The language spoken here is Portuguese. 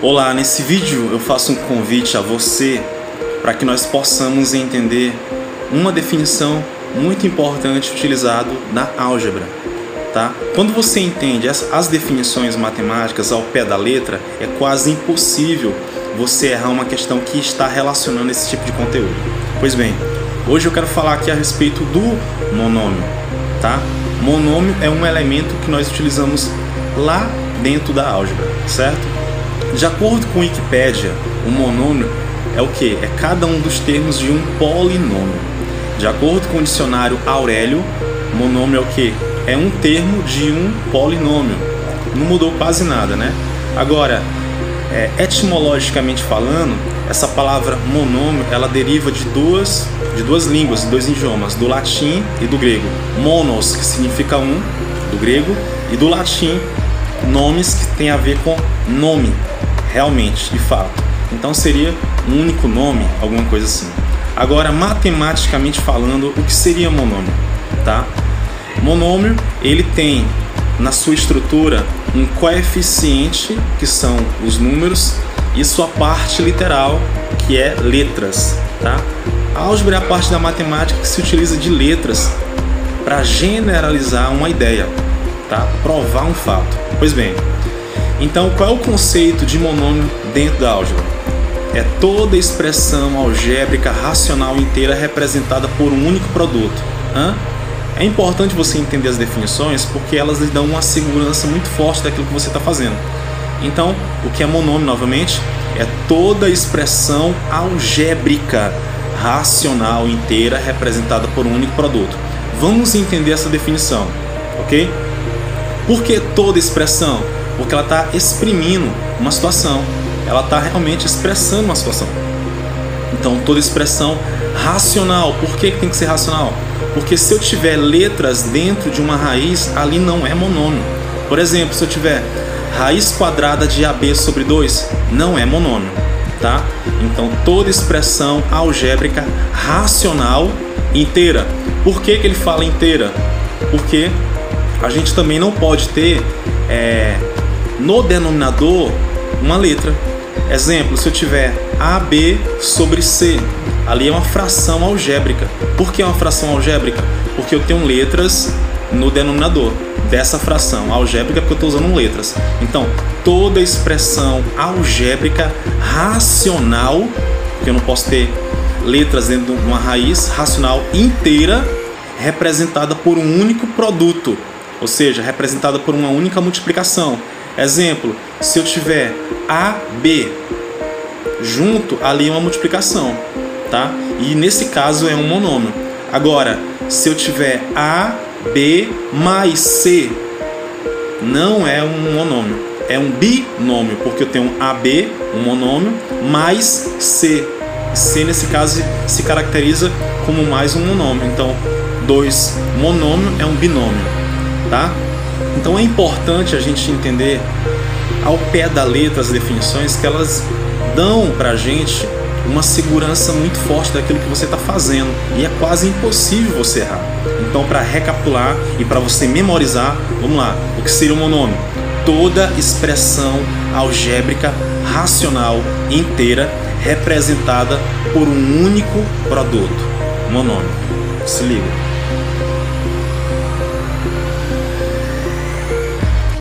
Olá, nesse vídeo eu faço um convite a você para que nós possamos entender uma definição muito importante utilizado na álgebra, tá? Quando você entende as, as definições matemáticas ao pé da letra, é quase impossível você errar uma questão que está relacionando esse tipo de conteúdo. Pois bem, hoje eu quero falar aqui a respeito do monômio, tá? Monômio é um elemento que nós utilizamos lá dentro da álgebra, certo? De acordo com Wikipédia, o monômio é o que? É cada um dos termos de um polinômio. De acordo com o dicionário Aurélio, monômio é o que? É um termo de um polinômio. Não mudou quase nada, né? Agora, é, etimologicamente falando, essa palavra monômio ela deriva de duas, de duas línguas, de dois idiomas, do latim e do grego. Monos, que significa um, do grego, e do latim, nomes que tem a ver com nome, realmente, de fato. Então seria um único nome, alguma coisa assim. Agora, matematicamente falando, o que seria monômio? Tá? Monômio, ele tem na sua estrutura um coeficiente, que são os números, e sua parte literal, que é letras. Tá? A álgebra é a parte da matemática que se utiliza de letras para generalizar uma ideia, tá? provar um fato. Pois bem, então, qual é o conceito de monômio dentro da álgebra? É toda expressão algébrica racional inteira representada por um único produto. Hã? É importante você entender as definições porque elas lhe dão uma segurança muito forte daquilo que você está fazendo. Então, o que é monômio, novamente, é toda expressão algébrica racional inteira representada por um único produto. Vamos entender essa definição, ok? Por que toda expressão? porque ela está exprimindo uma situação, ela está realmente expressando uma situação. Então, toda expressão racional, por que tem que ser racional? Porque se eu tiver letras dentro de uma raiz, ali não é monômio. Por exemplo, se eu tiver raiz quadrada de AB sobre 2, não é monômio, tá? Então, toda expressão algébrica racional inteira. Por que, que ele fala inteira? Porque a gente também não pode ter é, no denominador uma letra. Exemplo, se eu tiver AB sobre C, ali é uma fração algébrica. Por que é uma fração algébrica? Porque eu tenho letras no denominador dessa fração algébrica porque eu estou usando letras. Então, toda expressão algébrica racional, porque eu não posso ter letras dentro de uma raiz racional inteira representada por um único produto, ou seja, representada por uma única multiplicação. Exemplo, se eu tiver AB junto, ali é uma multiplicação, tá? E nesse caso é um monômio. Agora, se eu tiver A, B mais C, não é um monômio, é um binômio, porque eu tenho AB, um monômio, mais C. C nesse caso se caracteriza como mais um monômio. Então, dois monômio é um binômio, tá? Então é importante a gente entender ao pé da letra as definições que elas dão para a gente uma segurança muito forte daquilo que você está fazendo e é quase impossível você errar. Então, para recapitular e para você memorizar, vamos lá: o que seria o monômio? Toda expressão algébrica racional inteira representada por um único produto, monômio. Se liga.